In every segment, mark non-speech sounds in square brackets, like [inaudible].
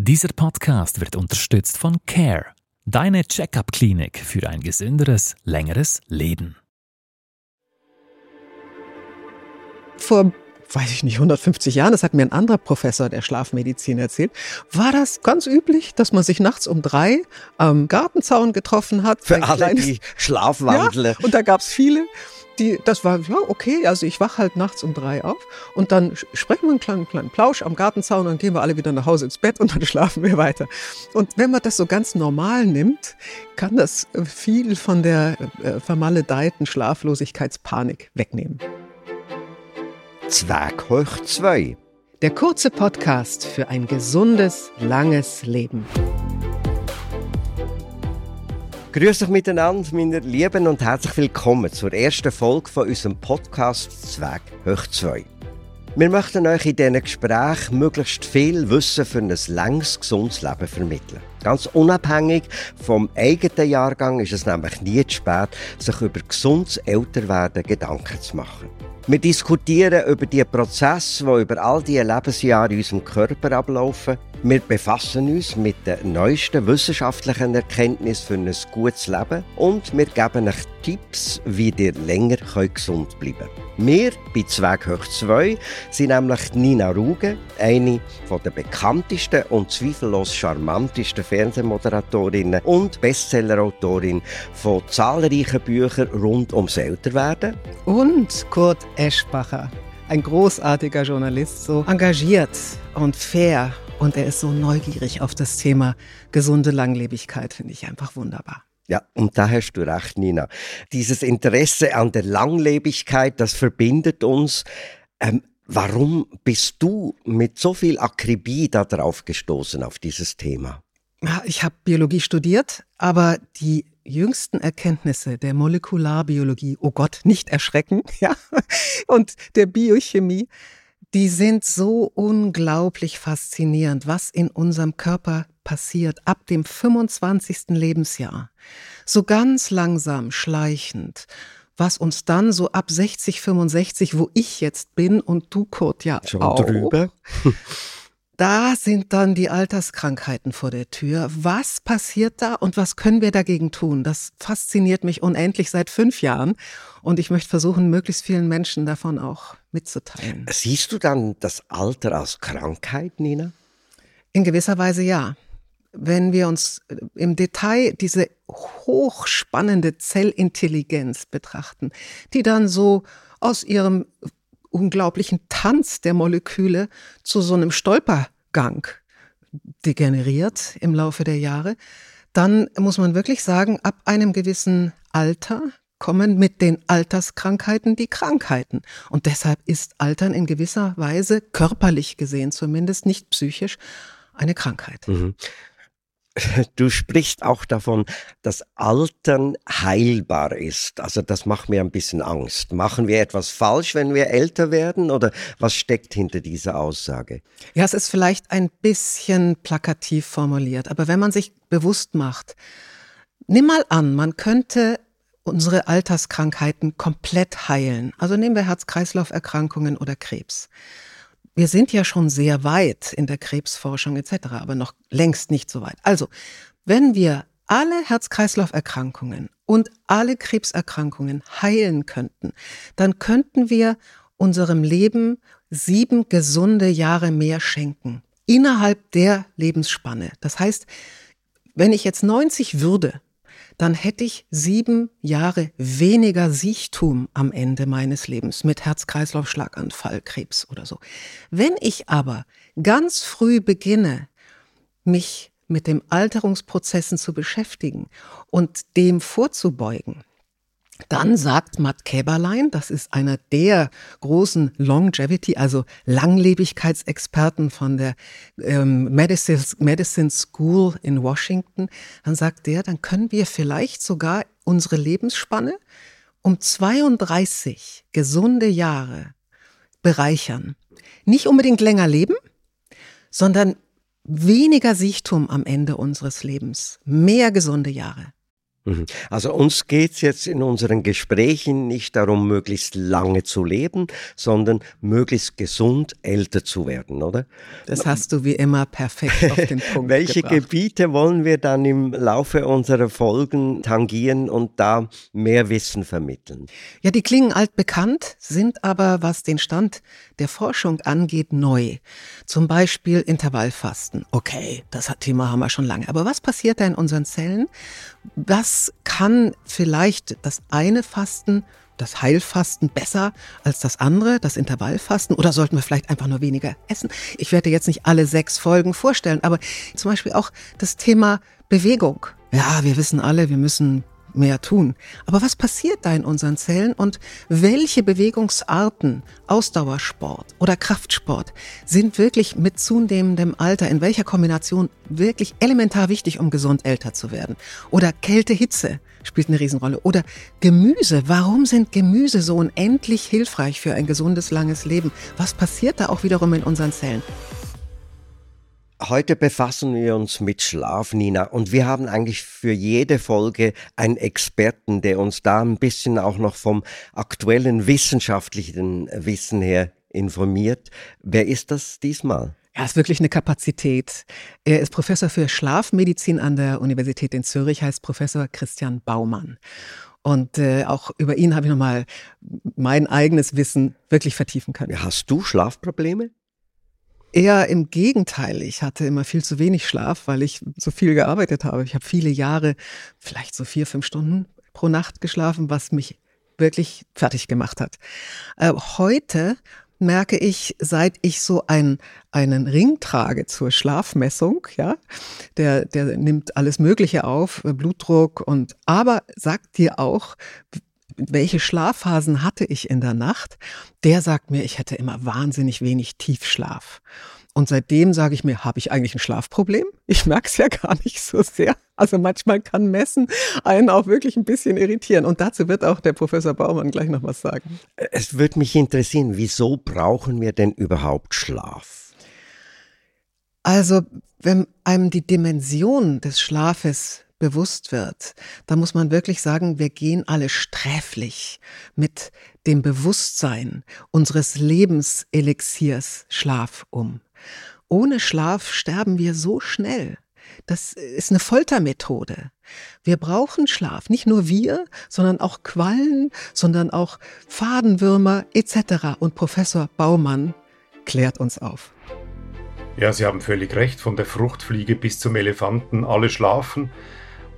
Dieser Podcast wird unterstützt von CARE, deine Check-up-Klinik für ein gesünderes, längeres Leben. Vor, weiß ich nicht, 150 Jahren, das hat mir ein anderer Professor der Schlafmedizin erzählt, war das ganz üblich, dass man sich nachts um drei am Gartenzaun getroffen hat. Für alle, kleines, die Schlafwandler. Ja, und da gab's viele die, das war, ja, okay, also ich wach halt nachts um drei auf und dann sprechen wir einen kleinen, kleinen Plausch am Gartenzaun und dann gehen wir alle wieder nach Hause ins Bett und dann [laughs] schlafen wir weiter. Und wenn man das so ganz normal nimmt, kann das viel von der äh, vermaledeiten Schlaflosigkeitspanik wegnehmen. Zwerg hoch zwei. Der kurze Podcast für ein gesundes, langes Leben. Grüß euch miteinander, meine Lieben, und herzlich willkommen zur ersten Folge von unserem Podcast Zweig hoch 2. Wir möchten euch in diesen Gesprächen möglichst viel Wissen für ein langes, gesundes Leben vermitteln. Ganz unabhängig vom eigenen Jahrgang ist es nämlich nie zu spät, sich über gesundes Älterwerden Gedanken zu machen. Wir diskutieren über die Prozesse, die über all diese Lebensjahre in unserem Körper ablaufen. Wir befassen uns mit den neuesten wissenschaftlichen Erkenntnissen für ein gutes Leben und wir geben euch Tipps, wie ihr länger gesund bleiben könnt. Wir bei Zweig hoch 2 sind nämlich Nina Ruge, eine der bekanntesten und zweifellos charmantesten Fernsehmoderatorinnen und Bestsellerautorin von zahlreichen Büchern rund ums Älterwerden. Und Kurt Eschbacher, ein großartiger Journalist, so engagiert und fair. Und er ist so neugierig auf das Thema gesunde Langlebigkeit, finde ich einfach wunderbar. Ja, und da hast du recht, Nina. Dieses Interesse an der Langlebigkeit, das verbindet uns. Ähm, warum bist du mit so viel Akribie darauf gestoßen, auf dieses Thema? Ich habe Biologie studiert, aber die jüngsten Erkenntnisse der Molekularbiologie, oh Gott, nicht erschrecken, [laughs] ja, und der Biochemie, die sind so unglaublich faszinierend, was in unserem Körper passiert ab dem 25. Lebensjahr. So ganz langsam, schleichend, was uns dann so ab 60, 65, wo ich jetzt bin und du, Kurt, ja Schon auch, drüber. [laughs] Da sind dann die Alterskrankheiten vor der Tür. Was passiert da und was können wir dagegen tun? Das fasziniert mich unendlich seit fünf Jahren und ich möchte versuchen, möglichst vielen Menschen davon auch mitzuteilen. Siehst du dann das Alter als Krankheit, Nina? In gewisser Weise ja. Wenn wir uns im Detail diese hochspannende Zellintelligenz betrachten, die dann so aus ihrem unglaublichen Tanz der Moleküle zu so einem Stolpergang degeneriert im Laufe der Jahre, dann muss man wirklich sagen, ab einem gewissen Alter kommen mit den Alterskrankheiten die Krankheiten. Und deshalb ist Altern in gewisser Weise, körperlich gesehen zumindest, nicht psychisch, eine Krankheit. Mhm. [laughs] Du sprichst auch davon, dass Altern heilbar ist. Also das macht mir ein bisschen Angst. Machen wir etwas falsch, wenn wir älter werden? Oder was steckt hinter dieser Aussage? Ja, es ist vielleicht ein bisschen plakativ formuliert. Aber wenn man sich bewusst macht, nimm mal an, man könnte unsere Alterskrankheiten komplett heilen. Also nehmen wir Herz-Kreislauf-Erkrankungen oder Krebs. Wir sind ja schon sehr weit in der Krebsforschung etc., aber noch längst nicht so weit. Also, wenn wir alle Herz-Kreislauf-Erkrankungen und alle Krebserkrankungen heilen könnten, dann könnten wir unserem Leben sieben gesunde Jahre mehr schenken. Innerhalb der Lebensspanne. Das heißt, wenn ich jetzt 90 würde, dann hätte ich sieben Jahre weniger Siechtum am Ende meines Lebens mit Herz-Kreislauf-Schlaganfall, Krebs oder so. Wenn ich aber ganz früh beginne, mich mit dem Alterungsprozessen zu beschäftigen und dem vorzubeugen, dann sagt Matt Käberlein, das ist einer der großen Longevity, also Langlebigkeitsexperten von der ähm, Medicine, Medicine School in Washington, dann sagt der, dann können wir vielleicht sogar unsere Lebensspanne um 32 gesunde Jahre bereichern. Nicht unbedingt länger leben, sondern weniger Sichtum am Ende unseres Lebens, mehr gesunde Jahre. Mhm. Also uns geht es jetzt in unseren Gesprächen nicht darum, möglichst lange zu leben, sondern möglichst gesund älter zu werden, oder? Das hast du wie immer perfekt auf den [laughs] Punkt Welche gebracht. Gebiete wollen wir dann im Laufe unserer Folgen tangieren und da mehr Wissen vermitteln? Ja, die klingen altbekannt, sind aber, was den Stand der Forschung angeht, neu. Zum Beispiel Intervallfasten. Okay, das Thema haben wir schon lange. Aber was passiert da in unseren Zellen? Was kann vielleicht das eine Fasten das Heilfasten besser als das andere, das Intervallfasten? Oder sollten wir vielleicht einfach nur weniger essen? Ich werde jetzt nicht alle sechs Folgen vorstellen, aber zum Beispiel auch das Thema Bewegung. Ja, wir wissen alle, wir müssen mehr tun. Aber was passiert da in unseren Zellen und welche Bewegungsarten, Ausdauersport oder Kraftsport sind wirklich mit zunehmendem Alter, in welcher Kombination wirklich elementar wichtig, um gesund älter zu werden? Oder Kälte, Hitze spielt eine Riesenrolle. Oder Gemüse. Warum sind Gemüse so unendlich hilfreich für ein gesundes, langes Leben? Was passiert da auch wiederum in unseren Zellen? Heute befassen wir uns mit Schlaf, Nina, und wir haben eigentlich für jede Folge einen Experten, der uns da ein bisschen auch noch vom aktuellen wissenschaftlichen Wissen her informiert. Wer ist das diesmal? Er ist wirklich eine Kapazität. Er ist Professor für Schlafmedizin an der Universität in Zürich, heißt Professor Christian Baumann. Und äh, auch über ihn habe ich nochmal mein eigenes Wissen wirklich vertiefen können. Hast du Schlafprobleme? Eher im Gegenteil. Ich hatte immer viel zu wenig Schlaf, weil ich so viel gearbeitet habe. Ich habe viele Jahre, vielleicht so vier, fünf Stunden pro Nacht geschlafen, was mich wirklich fertig gemacht hat. Äh, heute merke ich, seit ich so ein, einen Ring trage zur Schlafmessung, ja, der, der nimmt alles Mögliche auf, äh, Blutdruck und, aber sagt dir auch, welche Schlafphasen hatte ich in der Nacht, der sagt mir, ich hätte immer wahnsinnig wenig Tiefschlaf. Und seitdem sage ich mir, habe ich eigentlich ein Schlafproblem? Ich merke es ja [laughs] gar nicht so sehr. Also manchmal kann Messen einen auch wirklich ein bisschen irritieren. Und dazu wird auch der Professor Baumann gleich noch was sagen. Es würde mich interessieren, wieso brauchen wir denn überhaupt Schlaf? Also, wenn einem die Dimension des Schlafes bewusst wird, da muss man wirklich sagen, wir gehen alle sträflich mit dem Bewusstsein unseres Lebenselixiers Schlaf um. Ohne Schlaf sterben wir so schnell. Das ist eine Foltermethode. Wir brauchen Schlaf, nicht nur wir, sondern auch Quallen, sondern auch Fadenwürmer etc. Und Professor Baumann klärt uns auf. Ja, Sie haben völlig recht, von der Fruchtfliege bis zum Elefanten, alle schlafen.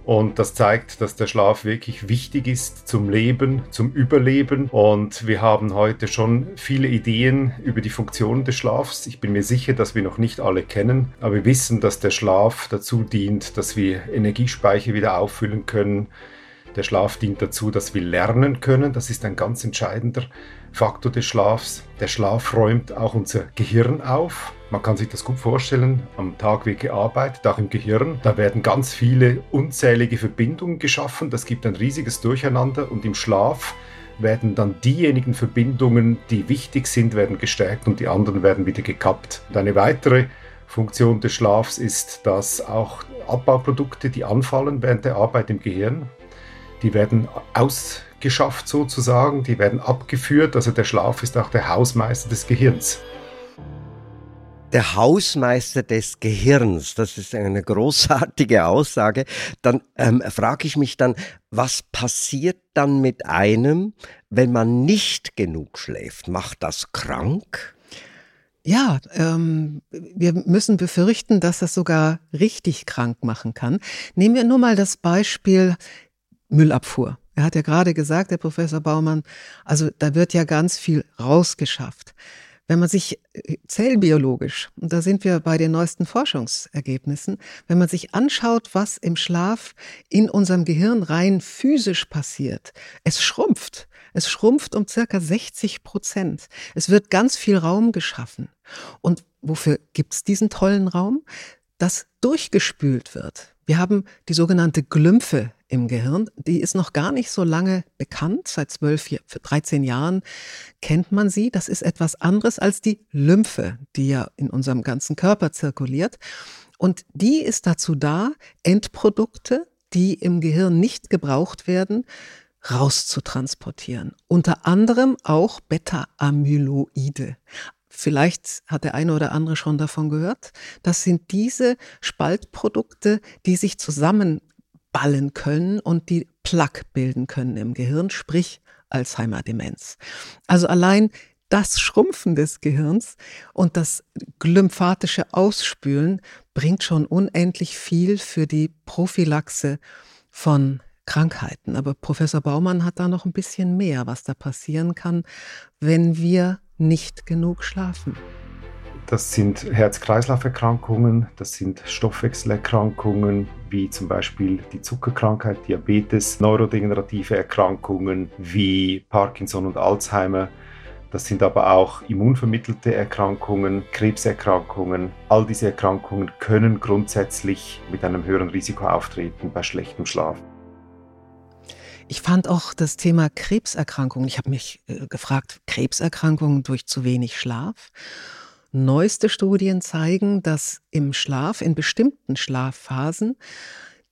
Und das zeigt, dass der Schlaf wirklich wichtig ist zum Leben, zum Überleben. Und wir haben heute schon viele Ideen über die Funktion des Schlafs. Ich bin mir sicher, dass wir noch nicht alle kennen, aber wir wissen, dass der Schlaf dazu dient, dass wir Energiespeicher wieder auffüllen können. Der Schlaf dient dazu, dass wir lernen können. Das ist ein ganz entscheidender Faktor des Schlafs. Der Schlaf räumt auch unser Gehirn auf. Man kann sich das gut vorstellen. Am Tag wird gearbeitet, auch im Gehirn. Da werden ganz viele unzählige Verbindungen geschaffen. Das gibt ein riesiges Durcheinander und im Schlaf werden dann diejenigen Verbindungen, die wichtig sind, werden gestärkt und die anderen werden wieder gekappt. Und eine weitere Funktion des Schlafs ist, dass auch Abbauprodukte, die anfallen während der Arbeit im Gehirn, die werden ausgeschafft sozusagen, die werden abgeführt. Also der Schlaf ist auch der Hausmeister des Gehirns der Hausmeister des Gehirns. Das ist eine großartige Aussage. Dann ähm, frage ich mich dann, was passiert dann mit einem, wenn man nicht genug schläft? Macht das krank? Ja, ähm, wir müssen befürchten, dass das sogar richtig krank machen kann. Nehmen wir nur mal das Beispiel Müllabfuhr. Er hat ja gerade gesagt, der Professor Baumann, also da wird ja ganz viel rausgeschafft. Wenn man sich äh, zellbiologisch, und da sind wir bei den neuesten Forschungsergebnissen, wenn man sich anschaut, was im Schlaf in unserem Gehirn rein physisch passiert, es schrumpft. Es schrumpft um circa 60 Prozent. Es wird ganz viel Raum geschaffen. Und wofür gibt's diesen tollen Raum? Dass durchgespült wird. Wir haben die sogenannte Glymphe im Gehirn. Die ist noch gar nicht so lange bekannt. Seit 12, 13 Jahren kennt man sie. Das ist etwas anderes als die Lymphe, die ja in unserem ganzen Körper zirkuliert. Und die ist dazu da, Endprodukte die im Gehirn nicht gebraucht werden, rauszutransportieren. Unter anderem auch Beta-Amyloide. Vielleicht hat der eine oder andere schon davon gehört. Das sind diese Spaltprodukte, die sich zusammenballen können und die Plaque bilden können im Gehirn, sprich Alzheimer-Demenz. Also allein das Schrumpfen des Gehirns und das glymphatische Ausspülen bringt schon unendlich viel für die Prophylaxe von Krankheiten. Aber Professor Baumann hat da noch ein bisschen mehr, was da passieren kann, wenn wir nicht genug schlafen. Das sind Herz-Kreislauf-Erkrankungen, das sind Stoffwechselerkrankungen, wie zum Beispiel die Zuckerkrankheit, Diabetes, neurodegenerative Erkrankungen wie Parkinson und Alzheimer. Das sind aber auch immunvermittelte Erkrankungen, Krebserkrankungen. All diese Erkrankungen können grundsätzlich mit einem höheren Risiko auftreten bei schlechtem Schlaf. Ich fand auch das Thema Krebserkrankungen, ich habe mich äh, gefragt, Krebserkrankungen durch zu wenig Schlaf. Neueste Studien zeigen, dass im Schlaf, in bestimmten Schlafphasen,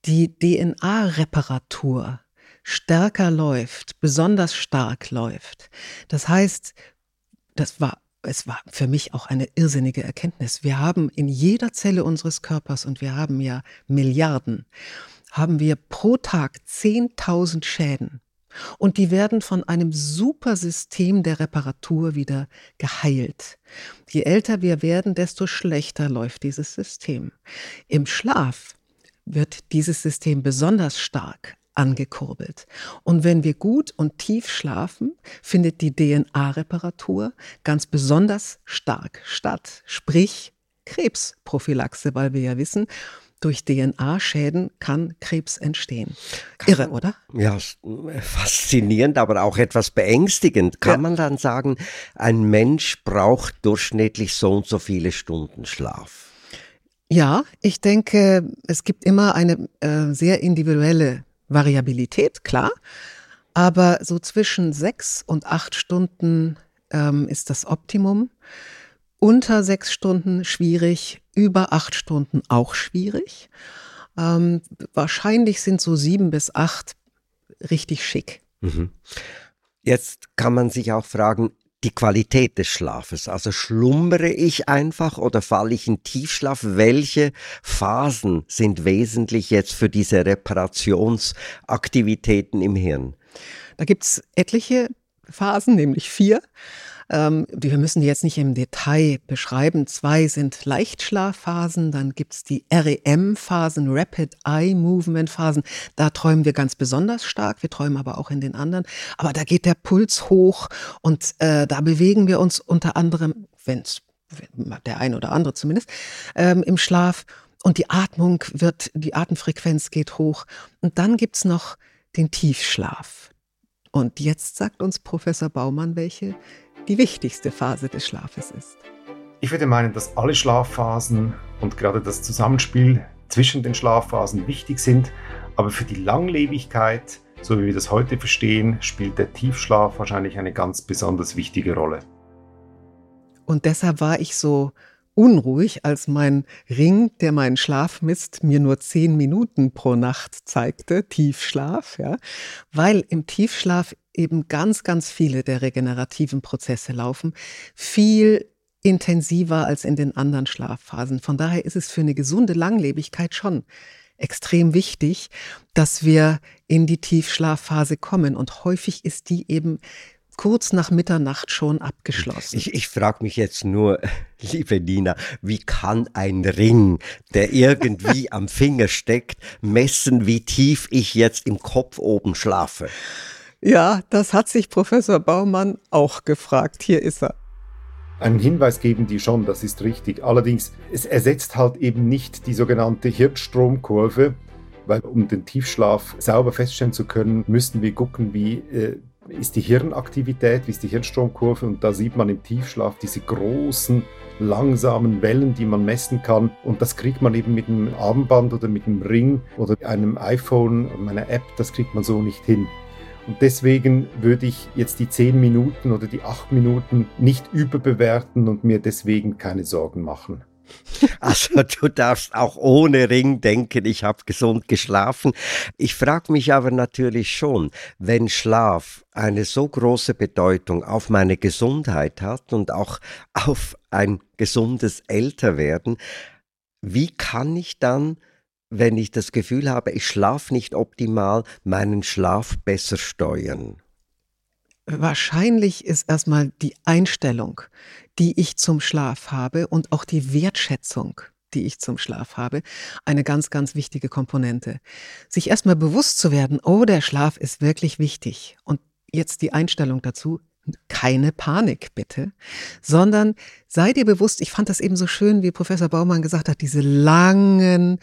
die DNA-Reparatur stärker läuft, besonders stark läuft. Das heißt, das war es war für mich auch eine irrsinnige Erkenntnis. Wir haben in jeder Zelle unseres Körpers, und wir haben ja Milliarden, haben wir pro Tag 10.000 Schäden. Und die werden von einem super System der Reparatur wieder geheilt. Je älter wir werden, desto schlechter läuft dieses System. Im Schlaf wird dieses System besonders stark angekurbelt. Und wenn wir gut und tief schlafen, findet die DNA-Reparatur ganz besonders stark statt. Sprich Krebsprophylaxe, weil wir ja wissen, durch DNA-Schäden kann Krebs entstehen. Irre, oder? Ja, faszinierend, aber auch etwas beängstigend. Kann ja. man dann sagen, ein Mensch braucht durchschnittlich so und so viele Stunden Schlaf? Ja, ich denke, es gibt immer eine äh, sehr individuelle Variabilität, klar. Aber so zwischen sechs und acht Stunden ähm, ist das Optimum. Unter sechs Stunden schwierig, über acht Stunden auch schwierig. Ähm, wahrscheinlich sind so sieben bis acht richtig schick. Mhm. Jetzt kann man sich auch fragen, die Qualität des Schlafes. Also schlummere ich einfach oder falle ich in Tiefschlaf? Welche Phasen sind wesentlich jetzt für diese Reparationsaktivitäten im Hirn? Da gibt es etliche Phasen, nämlich vier. Ähm, wir müssen die jetzt nicht im Detail beschreiben. Zwei sind Leichtschlafphasen, dann gibt's die REM-Phasen, Rapid Eye Movement-Phasen. Da träumen wir ganz besonders stark, wir träumen aber auch in den anderen. Aber da geht der Puls hoch und äh, da bewegen wir uns unter anderem, wenn's der ein oder andere zumindest, ähm, im Schlaf. Und die Atmung wird, die Atemfrequenz geht hoch. Und dann gibt's noch den Tiefschlaf. Und jetzt sagt uns Professor Baumann, welche die wichtigste Phase des Schlafes ist. Ich würde meinen, dass alle Schlafphasen und gerade das Zusammenspiel zwischen den Schlafphasen wichtig sind, aber für die Langlebigkeit, so wie wir das heute verstehen, spielt der Tiefschlaf wahrscheinlich eine ganz besonders wichtige Rolle. Und deshalb war ich so unruhig, als mein Ring, der meinen Schlaf misst, mir nur zehn Minuten pro Nacht zeigte, Tiefschlaf, ja, weil im Tiefschlaf eben ganz, ganz viele der regenerativen Prozesse laufen, viel intensiver als in den anderen Schlafphasen. Von daher ist es für eine gesunde Langlebigkeit schon extrem wichtig, dass wir in die Tiefschlafphase kommen. Und häufig ist die eben kurz nach Mitternacht schon abgeschlossen. Ich, ich frage mich jetzt nur, [laughs] liebe Nina, wie kann ein Ring, der irgendwie [laughs] am Finger steckt, messen, wie tief ich jetzt im Kopf oben schlafe? Ja, das hat sich Professor Baumann auch gefragt. Hier ist er. Einen Hinweis geben die schon, das ist richtig. Allerdings, es ersetzt halt eben nicht die sogenannte Hirnstromkurve, weil um den Tiefschlaf sauber feststellen zu können, müssten wir gucken, wie äh, ist die Hirnaktivität, wie ist die Hirnstromkurve und da sieht man im Tiefschlaf diese großen, langsamen Wellen, die man messen kann und das kriegt man eben mit einem Armband oder mit einem Ring oder einem iPhone, einer App, das kriegt man so nicht hin. Und deswegen würde ich jetzt die 10 Minuten oder die 8 Minuten nicht überbewerten und mir deswegen keine Sorgen machen. Also [laughs] du darfst auch ohne Ring denken, ich habe gesund geschlafen. Ich frage mich aber natürlich schon, wenn Schlaf eine so große Bedeutung auf meine Gesundheit hat und auch auf ein gesundes Älterwerden, wie kann ich dann, wenn ich das Gefühl habe, ich schlafe nicht optimal, meinen Schlaf besser steuern? Wahrscheinlich ist erstmal die Einstellung, die ich zum Schlaf habe und auch die Wertschätzung, die ich zum Schlaf habe, eine ganz, ganz wichtige Komponente. Sich erstmal bewusst zu werden, oh, der Schlaf ist wirklich wichtig. Und jetzt die Einstellung dazu, keine Panik bitte, sondern sei dir bewusst, ich fand das eben so schön, wie Professor Baumann gesagt hat, diese langen,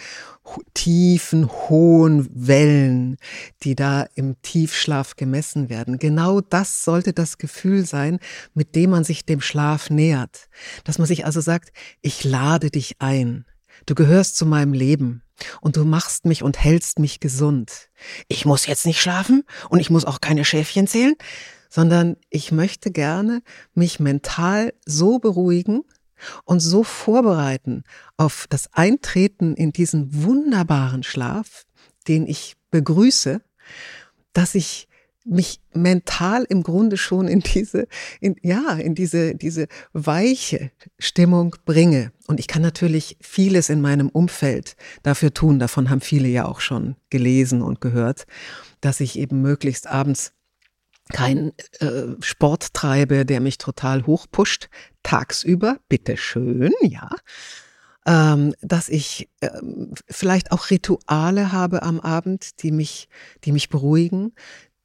tiefen, hohen Wellen, die da im Tiefschlaf gemessen werden. Genau das sollte das Gefühl sein, mit dem man sich dem Schlaf nähert. Dass man sich also sagt, ich lade dich ein. Du gehörst zu meinem Leben und du machst mich und hältst mich gesund. Ich muss jetzt nicht schlafen und ich muss auch keine Schäfchen zählen, sondern ich möchte gerne mich mental so beruhigen und so vorbereiten auf das Eintreten in diesen wunderbaren Schlaf, den ich begrüße, dass ich mich mental im Grunde schon in diese, in, ja, in diese, diese weiche Stimmung bringe. Und ich kann natürlich vieles in meinem Umfeld dafür tun. Davon haben viele ja auch schon gelesen und gehört, dass ich eben möglichst abends kein äh, Sport treibe, der mich total hochpusht, tagsüber, bitteschön, ja. Ähm, dass ich ähm, vielleicht auch Rituale habe am Abend, die mich, die mich beruhigen.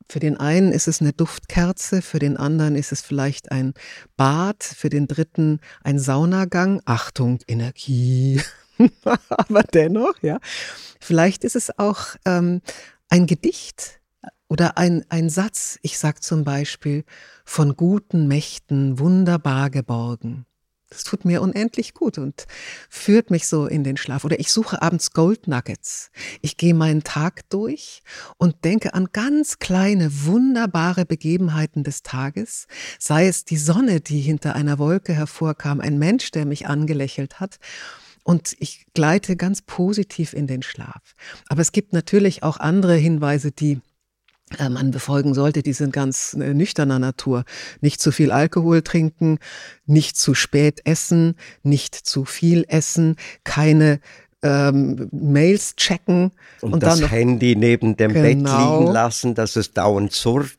Für den einen ist es eine Duftkerze, für den anderen ist es vielleicht ein Bad, für den dritten ein Saunagang. Achtung, Energie. [laughs] Aber dennoch, ja. Vielleicht ist es auch ähm, ein Gedicht, oder ein, ein Satz, ich sag zum Beispiel, von guten Mächten wunderbar geborgen. Das tut mir unendlich gut und führt mich so in den Schlaf. Oder ich suche abends Gold Nuggets. Ich gehe meinen Tag durch und denke an ganz kleine, wunderbare Begebenheiten des Tages. Sei es die Sonne, die hinter einer Wolke hervorkam, ein Mensch, der mich angelächelt hat. Und ich gleite ganz positiv in den Schlaf. Aber es gibt natürlich auch andere Hinweise, die man befolgen sollte, die sind ganz äh, nüchterner Natur. Nicht zu viel Alkohol trinken, nicht zu spät essen, nicht zu viel essen, keine ähm, Mails checken. Und, und das Handy neben dem genau, Bett liegen lassen, dass es dauernd surrt.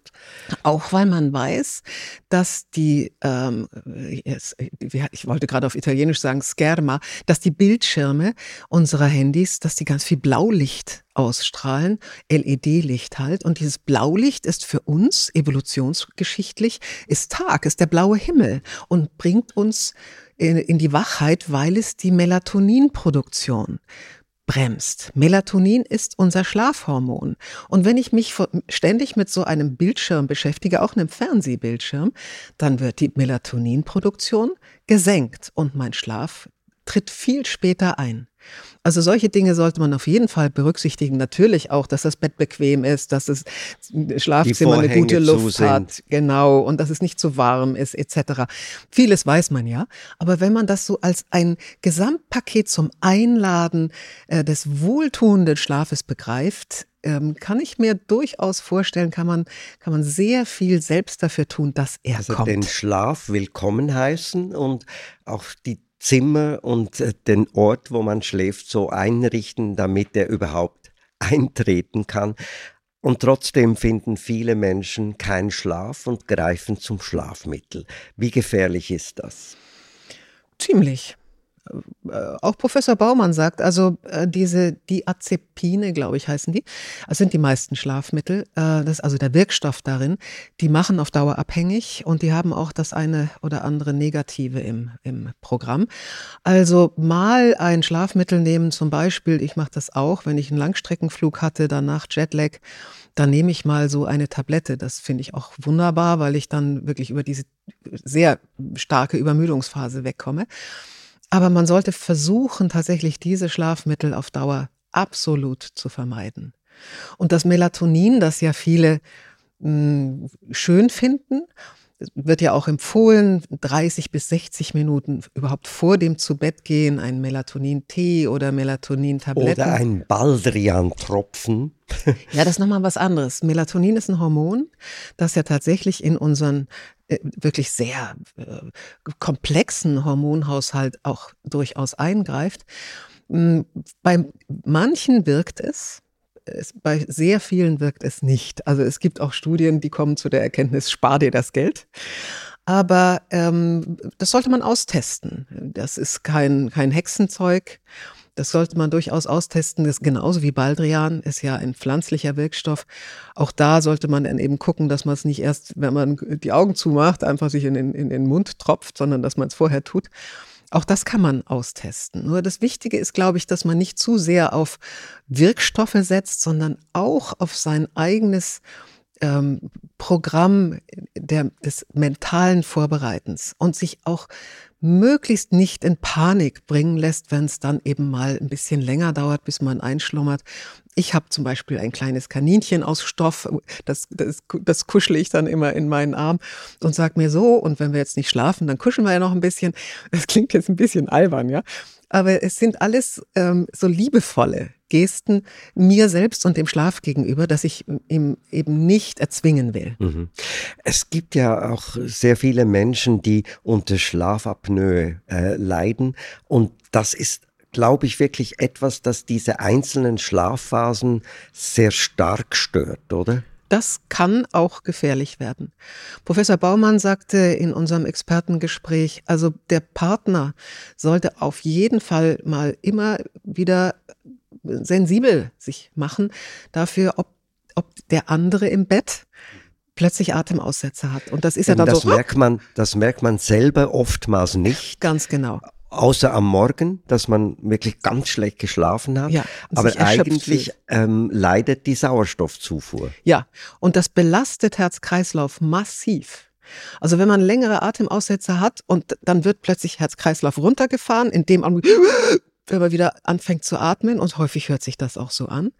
Auch weil man weiß, dass die, ähm, ich wollte gerade auf Italienisch sagen, Scherma, dass die Bildschirme unserer Handys, dass die ganz viel Blaulicht ausstrahlen, LED-Licht halt. Und dieses Blaulicht ist für uns evolutionsgeschichtlich, ist Tag, ist der blaue Himmel und bringt uns in, in die Wachheit, weil es die Melatoninproduktion bremst. Melatonin ist unser Schlafhormon. Und wenn ich mich ständig mit so einem Bildschirm beschäftige, auch einem Fernsehbildschirm, dann wird die Melatoninproduktion gesenkt und mein Schlaf tritt viel später ein. Also solche Dinge sollte man auf jeden Fall berücksichtigen. Natürlich auch, dass das Bett bequem ist, dass das Schlafzimmer eine gute Luft hat, genau, und dass es nicht zu warm ist, etc. Vieles weiß man ja. Aber wenn man das so als ein Gesamtpaket zum Einladen äh, des wohltuenden Schlafes begreift, ähm, kann ich mir durchaus vorstellen, kann man, kann man sehr viel selbst dafür tun, dass er also kommt. den Schlaf willkommen heißen und auch die Zimmer und äh, den Ort, wo man schläft, so einrichten, damit er überhaupt [laughs] eintreten kann. Und trotzdem finden viele Menschen keinen Schlaf und greifen zum Schlafmittel. Wie gefährlich ist das? Ziemlich. Äh, auch Professor Baumann sagt, also äh, diese Diazepine, glaube ich, heißen die, das sind die meisten Schlafmittel, äh, das also der Wirkstoff darin, die machen auf Dauer abhängig und die haben auch das eine oder andere Negative im, im Programm. Also mal ein Schlafmittel nehmen, zum Beispiel, ich mache das auch, wenn ich einen Langstreckenflug hatte, danach Jetlag, dann nehme ich mal so eine Tablette. Das finde ich auch wunderbar, weil ich dann wirklich über diese sehr starke Übermüdungsphase wegkomme. Aber man sollte versuchen, tatsächlich diese Schlafmittel auf Dauer absolut zu vermeiden. Und das Melatonin, das ja viele mh, hm, schön finden, wird ja auch empfohlen, 30 bis 60 Minuten überhaupt vor dem zu Bett gehen, ein Melatonin-Tee oder Melatonin-Tabletten. Oder ein Baldrian-Tropfen. ja, das ist nochmal was anderes. Melatonin ist ein Hormon, das ja tatsächlich in unseren wirklich sehr äh, komplexen Hormonhaushalt auch durchaus eingreift. Hm, bei manchen wirkt es, es, bei sehr vielen wirkt es nicht. Also es gibt auch Studien, die kommen zu der Erkenntnis, spar dir das Geld. Aber ähm, das sollte man austesten. Das ist kein, kein Hexenzeug. Das sollte man durchaus austesten. Das ist genauso wie Baldrian, ist ja ein pflanzlicher Wirkstoff. Auch da sollte man dann eben gucken, dass man es nicht erst, wenn man die Augen zumacht, einfach sich in den, in den Mund tropft, sondern dass man es vorher tut. Auch das kann man austesten. Nur das Wichtige ist, glaube ich, dass man nicht zu sehr auf Wirkstoffe setzt, sondern auch auf sein eigenes ähm, Programm der, des mentalen Vorbereitens und sich auch möglichst nicht in Panik bringen lässt, wenn es dann eben mal ein bisschen länger dauert, bis man einschlummert. Ich habe zum Beispiel ein kleines Kaninchen aus Stoff, das, das, das kuschle ich dann immer in meinen Arm und sag mir so, und wenn wir jetzt nicht schlafen, dann kuscheln wir ja noch ein bisschen. Das klingt jetzt ein bisschen albern, ja. Aber es sind alles ähm, so liebevolle Gesten mir selbst und dem Schlaf gegenüber, dass ich ihm eben nicht erzwingen will. Mhm. Es gibt ja auch sehr viele Menschen, die unter Schlafapnoe äh, leiden und das ist glaube ich, wirklich etwas, das diese einzelnen Schlafphasen sehr stark stört, oder? Das kann auch gefährlich werden. Professor Baumann sagte in unserem Expertengespräch, also der Partner sollte auf jeden Fall mal immer wieder sensibel sich machen dafür, ob, ob der andere im Bett plötzlich Atemaussetzer hat. Und das ist ja dann das so. Merkt man, das merkt man selber oftmals nicht. Ganz genau. Außer am Morgen, dass man wirklich ganz schlecht geschlafen hat. Ja, Aber eigentlich ähm, leidet die Sauerstoffzufuhr. Ja, und das belastet Herz-Kreislauf massiv. Also wenn man längere Atemaussetzer hat und dann wird plötzlich Herz-Kreislauf runtergefahren, in dem wenn man wieder anfängt zu atmen, und häufig hört sich das auch so an,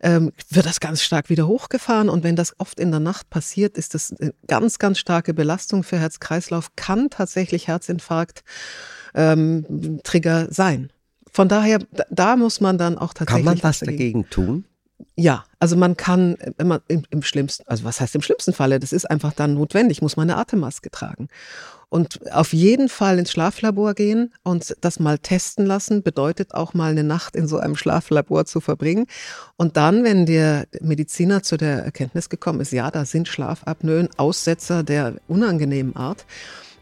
ähm, wird das ganz stark wieder hochgefahren. Und wenn das oft in der Nacht passiert, ist das eine ganz, ganz starke Belastung für Herz-Kreislauf, kann tatsächlich Herzinfarkt ähm, Trigger sein. Von daher, da, da muss man dann auch tatsächlich. Kann man was dagegen tun? Ja, also man kann, wenn man im, im, schlimmsten, also was heißt im schlimmsten Falle, das ist einfach dann notwendig, muss man eine Atemmaske tragen. Und auf jeden Fall ins Schlaflabor gehen und das mal testen lassen, bedeutet auch mal eine Nacht in so einem Schlaflabor zu verbringen. Und dann, wenn der Mediziner zu der Erkenntnis gekommen ist, ja, da sind Schlafapnoen, Aussetzer der unangenehmen Art,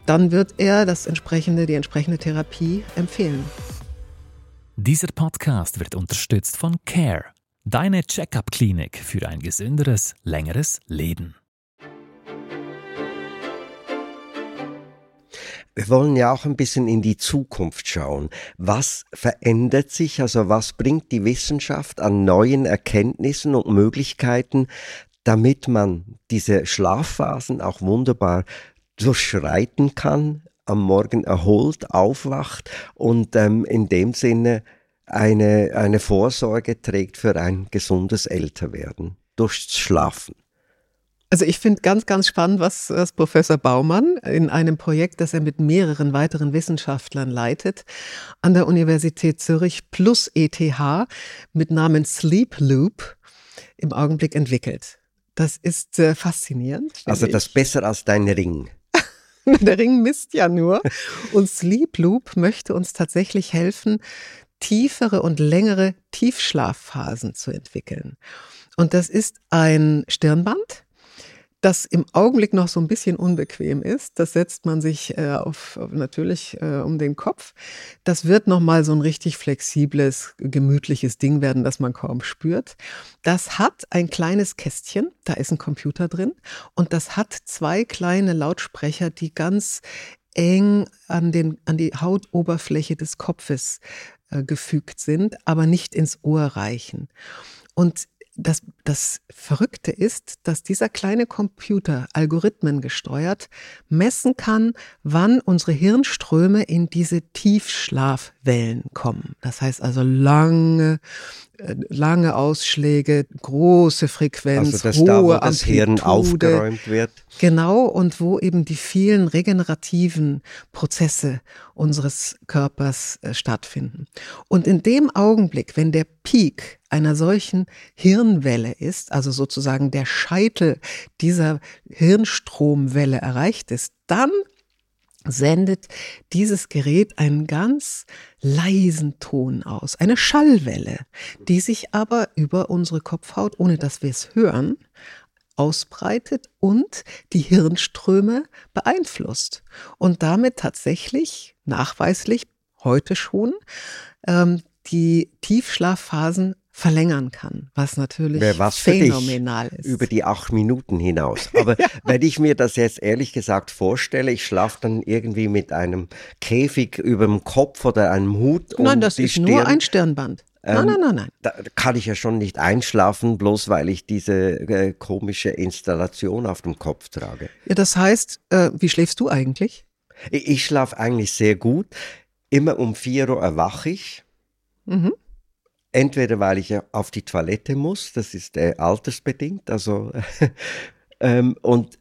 dann wird er das entsprechende, die entsprechende Therapie empfehlen. Dieser Podcast wird unterstützt von CARE, deine Checkup-Klinik für ein gesünderes, längeres Leben. Wir wollen ja auch ein bisschen in die Zukunft schauen. Was verändert sich? Also was bringt die Wissenschaft an neuen Erkenntnissen und Möglichkeiten, damit man diese Schlafphasen auch wunderbar durchschreiten kann, am Morgen erholt aufwacht und ähm, in dem Sinne eine, eine Vorsorge trägt für ein gesundes Älterwerden durchs Schlafen. Also ich finde ganz, ganz spannend, was, was Professor Baumann in einem Projekt, das er mit mehreren weiteren Wissenschaftlern leitet, an der Universität Zürich plus ETH mit Namen Sleep Loop im Augenblick entwickelt. Das ist äh, faszinierend. Also das ich. besser als dein Ring. [laughs] Der Ring misst ja nur. Und Sleep Loop möchte uns tatsächlich helfen, tiefere und längere Tiefschlafphasen zu entwickeln. Und das ist ein Stirnband, das im Augenblick noch so ein bisschen unbequem ist. Das setzt man sich äh, auf, natürlich äh, um den Kopf. Das wird noch mal so ein richtig flexibles, gemütliches Ding werden, das man kaum spürt. Das hat ein kleines Kästchen, da ist ein Computer drin und das hat zwei kleine Lautsprecher, die ganz eng an, den, an die Hautoberfläche des Kopfes gefügt sind, aber nicht ins Ohr reichen. Und das, das Verrückte ist, dass dieser kleine Computer, Algorithmen gesteuert, messen kann, wann unsere Hirnströme in diese Tiefschlafwellen kommen. Das heißt also lange, äh, lange Ausschläge, große Frequenz, also das hohe da, wo Amplitude. das Hirn aufgeräumt wird. Genau, und wo eben die vielen regenerativen Prozesse unseres Körpers äh, stattfinden. Und in dem Augenblick, wenn der Peak einer solchen Hirnwelle ist, also sozusagen der Scheitel dieser Hirnstromwelle erreicht ist, dann sendet dieses Gerät einen ganz leisen Ton aus, eine Schallwelle, die sich aber über unsere Kopfhaut, ohne dass wir es hören, ausbreitet und die Hirnströme beeinflusst und damit tatsächlich nachweislich heute schon ähm, die Tiefschlafphasen verlängern kann, was natürlich was phänomenal ist. Über die acht Minuten hinaus. [laughs] Aber ja. wenn ich mir das jetzt ehrlich gesagt vorstelle, ich schlafe dann irgendwie mit einem Käfig über dem Kopf oder einem Hut. Nein, um das ist Stirn. nur ein Stirnband. Ähm, nein, nein, nein, nein. Da kann ich ja schon nicht einschlafen, bloß weil ich diese äh, komische Installation auf dem Kopf trage. Ja, das heißt, äh, wie schläfst du eigentlich? Ich, ich schlafe eigentlich sehr gut. Immer um 4 Uhr erwache ich. Mhm. Entweder weil ich auf die Toilette muss, das ist äh, altersbedingt, also [laughs] ähm, und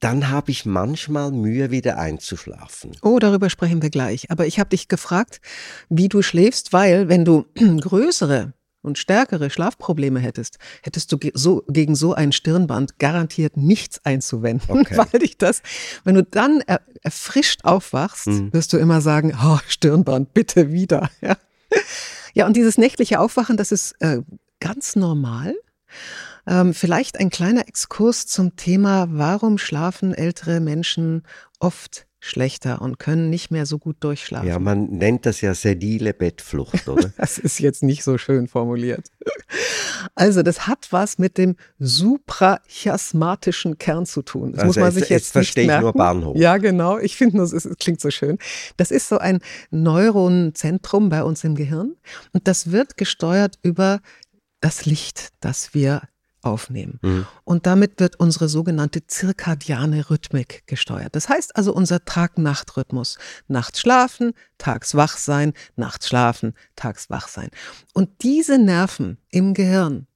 dann habe ich manchmal Mühe, wieder einzuschlafen. Oh, darüber sprechen wir gleich. Aber ich habe dich gefragt, wie du schläfst, weil wenn du [clears throat] größere und stärkere Schlafprobleme hättest, hättest du ge so, gegen so ein Stirnband garantiert nichts einzuwenden, [laughs] Okay. weil dich das, wenn du dann er, erfrischt aufwachst, Mhm. wirst du immer sagen, oh, Stirnband, bitte wieder. [laughs] Ja. ja, und dieses nächtliche Aufwachen, das ist äh, ganz normal. Ähm, vielleicht ein kleiner Exkurs zum Thema, warum schlafen ältere Menschen oft schlechter und können nicht mehr so gut durchschlafen. Ja, man nennt das ja senile Bettflucht, oder? [laughs] Das ist jetzt nicht so schön formuliert. Also, das hat was mit dem suprachiasmatischen Kern zu tun. Das Also muss man jetzt- sich jetzt jetzt, verstehe nicht ich nur merken. Bahnhof. Ja, genau. Ich finde nur, es, ist- es klingt so schön. Das ist so ein Neuronenzentrum bei uns im Gehirn und das wird gesteuert über das Licht, das wir aufnehmen. Mhm. Und damit wird unsere sogenannte zirkadiane Rhythmik gesteuert. Das heißt also unser Tag-Nacht-Rhythmus. Nachts schlafen, tags wach sein, nachts schlafen, tags wach sein. Und diese Nerven im Gehirn,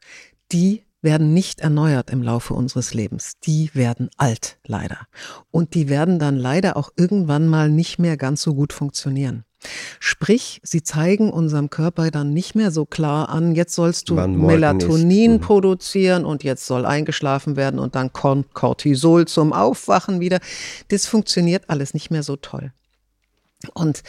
die werden nicht erneuert im Laufe unseres Lebens. Die werden alt, leider. Und die werden dann leider auch irgendwann mal nicht mehr ganz so gut funktionieren. Sprich, sie zeigen unserem Körper dann nicht mehr so klar an, jetzt sollst du Melatonin ist. Mhm. produzieren und jetzt soll eingeschlafen werden und dann kommt Cortisol zum Aufwachen wieder. Das funktioniert alles nicht mehr so toll. Und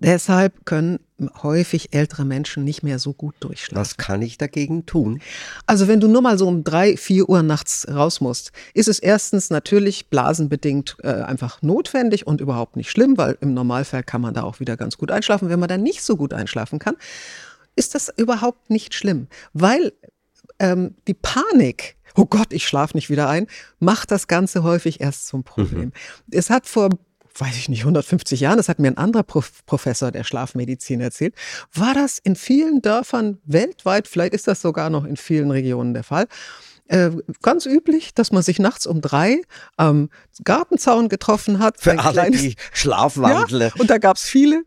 deshalb können häufig ältere Menschen nicht mehr so gut durchschlafen. Was kann ich dagegen tun? Also wenn du nur mal so um drei, vier Uhr nachts raus musst, ist es erstens natürlich blasenbedingt äh, einfach notwendig und überhaupt nicht schlimm, weil im Normalfall kann man da auch wieder ganz gut einschlafen. Wenn man dann nicht so gut einschlafen kann, ist das überhaupt nicht schlimm, weil ähm, die Panik, oh Gott, ich schlafe nicht wieder ein, macht das Ganze häufig erst zum Problem. Es hat vor weiß ich nicht, 150 Jahren, das hat mir ein anderer Prof Professor der Schlafmedizin erzählt, war das in vielen Dörfern weltweit, vielleicht ist das sogar noch in vielen Regionen der Fall, äh, ganz üblich, dass man sich nachts um drei am Gartenzaun getroffen hat. Für alle, kleines- die [laughs] Schlafwandler. ja, und da gab's viele,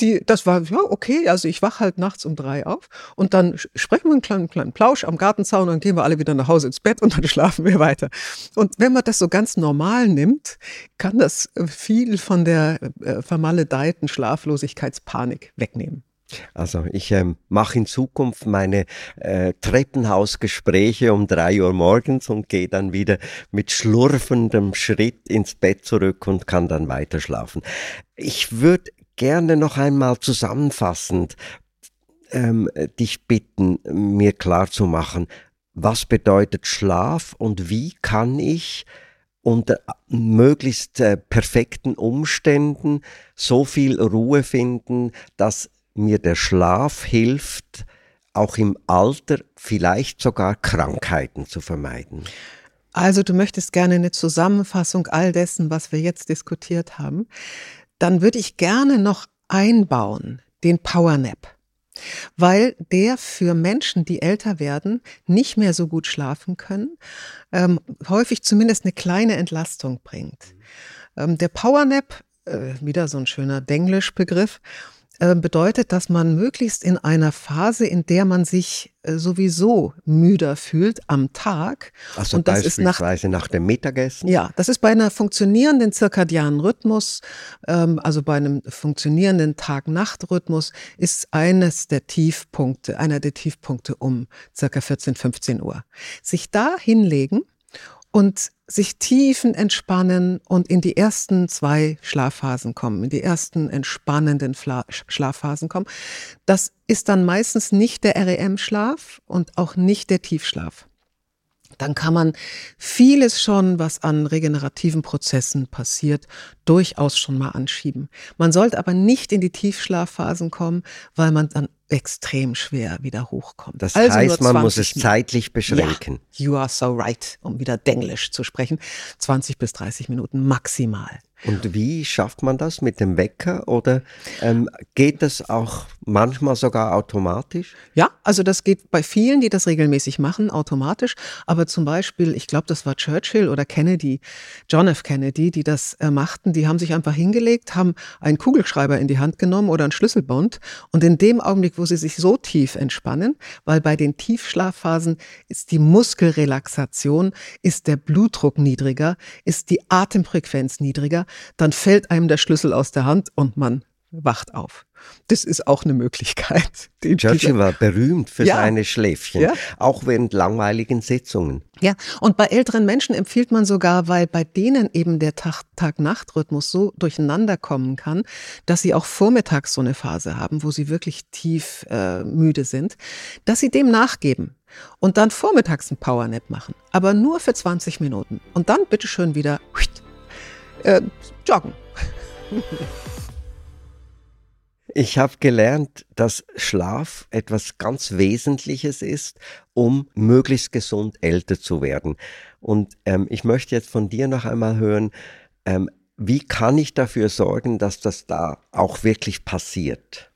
die, das war, ja, okay, also ich wach halt nachts um drei auf und dann sprechen wir einen kleinen, kleinen Plausch am Gartenzaun und dann gehen wir alle wieder nach Hause ins Bett und dann [laughs] schlafen wir weiter. Und wenn man das so ganz normal nimmt, kann das äh, viel von der äh, vermaledeiten Schlaflosigkeitspanik wegnehmen. Also ich ähm, mache in Zukunft meine äh, Treppenhausgespräche um drei Uhr morgens und gehe dann wieder mit schlurfendem Schritt ins Bett zurück und kann dann weiter schlafen. Ich würde gerne noch einmal zusammenfassend ähm, dich bitten, mir klar zu machen, was bedeutet Schlaf und wie kann ich unter möglichst äh, perfekten Umständen so viel Ruhe finden, dass mir der Schlaf hilft, auch im Alter vielleicht sogar Krankheiten zu vermeiden. Also du möchtest gerne eine Zusammenfassung all dessen, was wir jetzt diskutiert haben. Dann würde ich gerne noch einbauen den Power Nap. weil der für Menschen, die älter werden, nicht mehr so gut schlafen können, ähm, häufig zumindest eine kleine Entlastung bringt. Ähm, der Powernap, äh, wieder so ein schöner Denglisch-Begriff, bedeutet, dass man möglichst in einer Phase, in der man sich äh, sowieso müder fühlt am Tag. Also und das beispielsweise ist nach, nach dem Mittagessen? Ja, das ist bei einer funktionierenden zirkadianen Rhythmus, ähm, also bei einem funktionierenden Tag-Nacht-Rhythmus, ist eines der Tiefpunkte, einer der Tiefpunkte um circa 14, 15 Uhr. Sich da hinlegen und sich tiefen entspannen und in die ersten zwei Schlafphasen kommen, in die ersten entspannenden Fla Schlafphasen kommen. Das ist dann meistens nicht der REM-Schlaf und auch nicht der Tiefschlaf. Dann kann man vieles schon, was an regenerativen Prozessen passiert, durchaus schon mal anschieben. Man sollte aber nicht in die Tiefschlafphasen kommen, weil man dann extrem schwer wieder hochkommt. Das also heißt, man muss es zeitlich beschränken. Ja, you are so right, um wieder Denglisch zu sprechen. 20 bis 30 Minuten maximal. Und wie schafft man das mit dem Wecker oder ähm, geht das auch manchmal sogar automatisch? Ja, also das geht bei vielen, die das regelmäßig machen, automatisch. Aber zum Beispiel, ich glaube, das war Churchill oder Kennedy, John F. Kennedy, die das äh, machten, die haben sich einfach hingelegt, haben einen Kugelschreiber in die Hand genommen oder einen Schlüsselbund und in dem Augenblick, wo sie sich so tief entspannen, weil bei den Tiefschlafphasen ist die Muskelrelaxation, ist der Blutdruck niedriger, ist die Atemfrequenz niedriger, dann fällt einem der Schlüssel aus der Hand und man wacht auf. Das ist auch eine Möglichkeit. Churchill war berühmt für ja. seine Schläfchen, ja. auch während langweiligen Sitzungen. Ja, und bei älteren Menschen empfiehlt man sogar, weil bei denen eben der Tag-Nacht-Rhythmus so durcheinander kommen kann, dass sie auch vormittags so eine Phase haben, wo sie wirklich tief äh, müde sind, dass sie dem nachgeben und dann vormittags ein Powernap machen, aber nur für 20 Minuten und dann bitteschön wieder äh, joggen. Ich habe gelernt, dass Schlaf etwas ganz Wesentliches ist, um möglichst gesund älter zu werden. Und ähm, ich möchte jetzt von dir noch einmal hören, ähm, wie kann ich dafür sorgen, dass das da auch wirklich passiert?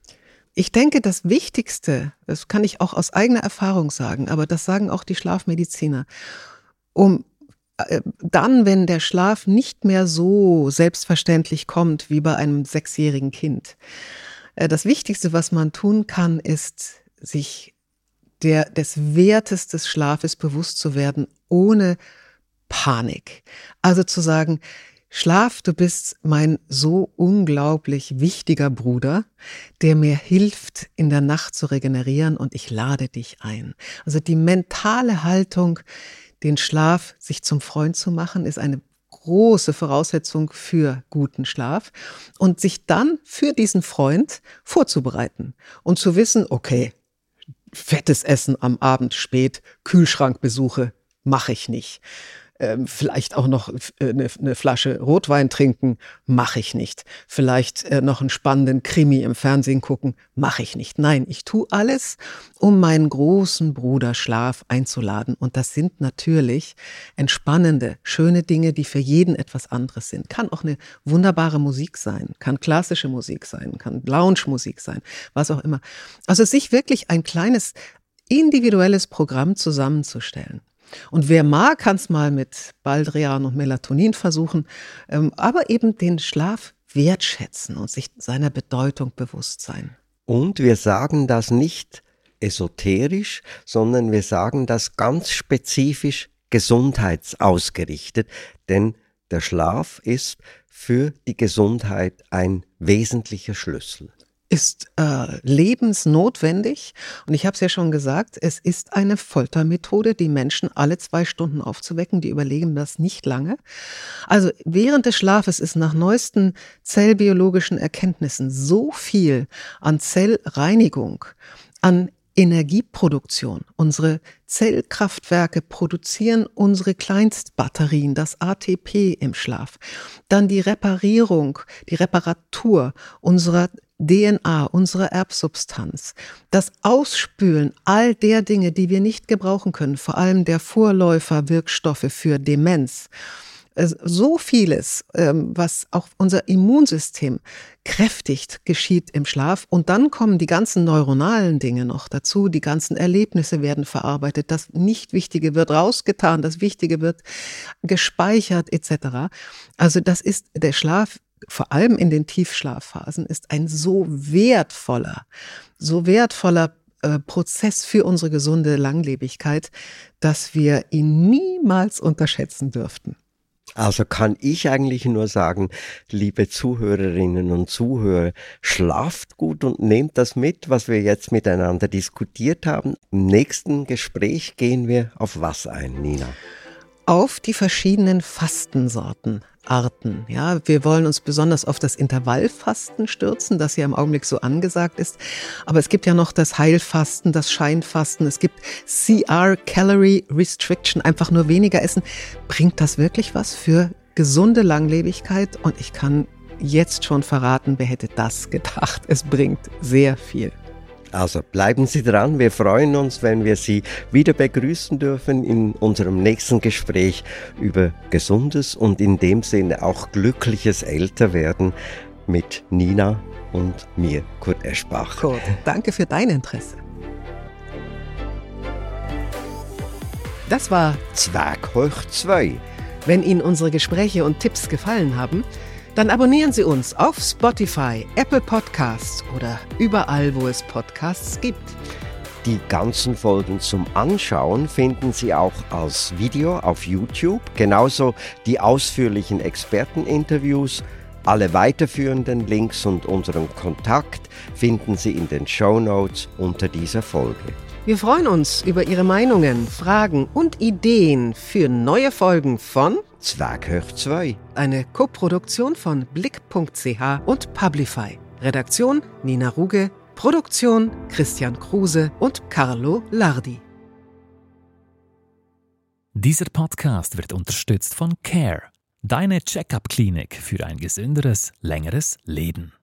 Ich denke, das Wichtigste, das kann ich auch aus eigener Erfahrung sagen, aber das sagen auch die Schlafmediziner, um dann, wenn der Schlaf nicht mehr so selbstverständlich kommt wie bei einem sechsjährigen Kind, äh, das Wichtigste, was man tun kann, ist, sich der, des Wertes des Schlafes bewusst zu werden, ohne Panik. Also zu sagen, Schlaf, du bist mein so unglaublich wichtiger Bruder, der mir hilft, in der Nacht zu regenerieren und ich lade dich ein. Also die mentale Haltung, den Schlaf sich zum Freund zu machen, ist eine große Voraussetzung für guten Schlaf. Und sich dann für diesen Freund vorzubereiten und zu wissen, okay, fettes Essen am Abend spät, Kühlschrankbesuche mache ich nicht ähm, vielleicht auch noch äh, eine, eine, Flasche Rotwein trinken, mache ich nicht. Vielleicht äh, noch einen spannenden Krimi im Fernsehen gucken, mache ich nicht. Nein, ich tue alles, um meinen großen Bruder Schlaf einzuladen. Und das sind natürlich entspannende, schöne Dinge, die für jeden etwas anderes sind. Kann auch eine wunderbare Musik sein, kann klassische Musik sein, kann Lounge-Musik sein, was auch immer. Also sich wirklich ein kleines individuelles Programm zusammenzustellen. Und wer mag, kann es mal mit Baldrian und Melatonin versuchen, ähm, aber eben den Schlaf wertschätzen und sich seiner Bedeutung bewusst sein. Und wir sagen das nicht esoterisch, sondern wir sagen das ganz spezifisch gesundheitsausgerichtet, denn der Schlaf ist für die Gesundheit ein wesentlicher Schlüssel ist äh, lebensnotwendig. Und ich habe es ja schon gesagt, es ist eine Foltermethode, die Menschen alle zwei Stunden aufzuwecken. Die überlegen das nicht lange. Also während des Schlafes ist nach neuesten zellbiologischen Erkenntnissen so viel an Zellreinigung, an Energieproduktion. Unsere Zellkraftwerke produzieren unsere Kleinstbatterien, das ATP im Schlaf. Dann die Reparierung, die Reparatur unserer DNA, unsere Erbsubstanz, das Ausspülen all der Dinge, die wir nicht gebrauchen können, vor allem der Vorläuferwirkstoffe für Demenz, so vieles, ähm, was auch unser Immunsystem kräftigt, geschieht im Schlaf. Und dann kommen die ganzen neuronalen Dinge noch dazu. Die ganzen Erlebnisse werden verarbeitet. Das Nicht-Wichtige wird rausgetan. Das Wichtige wird gespeichert etc. Also das ist der Schlaf vor allem in den Tiefschlafphasen, ist ein so wertvoller, so wertvoller äh, Prozess für unsere gesunde Langlebigkeit, dass wir ihn niemals unterschätzen dürften. Also kann ich eigentlich nur sagen, liebe Zuhörerinnen und Zuhörer, schlaft gut und nehmt das mit, was wir jetzt miteinander diskutiert haben. Im nächsten Gespräch gehen wir auf was ein, Nina? Auf die verschiedenen Fastensorten. Arten. Ja, wir wollen uns besonders auf das Intervallfasten stürzen, das ja im Augenblick so angesagt ist. Aber es gibt ja noch das Heilfasten, das Scheinfasten. Es gibt CR, Calorie Restriction, einfach nur weniger essen. Bringt das wirklich was für gesunde Langlebigkeit? Und ich kann jetzt schon verraten, wer hätte das gedacht? Es bringt sehr viel. Also bleiben Sie dran. Wir freuen uns, wenn wir Sie wieder begrüßen dürfen in unserem nächsten Gespräch über gesundes und in dem Sinne auch glückliches Älterwerden mit Nina und mir, Kurt Eschbach. Kurt, danke für dein Interesse. Das war Zwerg hoch 2. Wenn Ihnen unsere Gespräche und Tipps gefallen haben, dann abonnieren Sie uns auf Spotify, Apple Podcasts oder überall, wo es Podcasts gibt. Die ganzen Folgen zum Anschauen finden Sie auch als Video auf YouTube, genauso die ausführlichen Experteninterviews. Alle weiterführenden Links und unseren Kontakt finden Sie in den Show Notes unter dieser Folge. Wir freuen uns über Ihre Meinungen, Fragen und Ideen für neue Folgen von Zwerghöch 2. Eine Koproduktion von Blick.ch und Publify. Redaktion Nina Ruge, Produktion Christian Kruse und Carlo Lardi. Dieser Podcast wird unterstützt von Care, deine Checkup-Klinik für ein gesünderes, längeres Leben.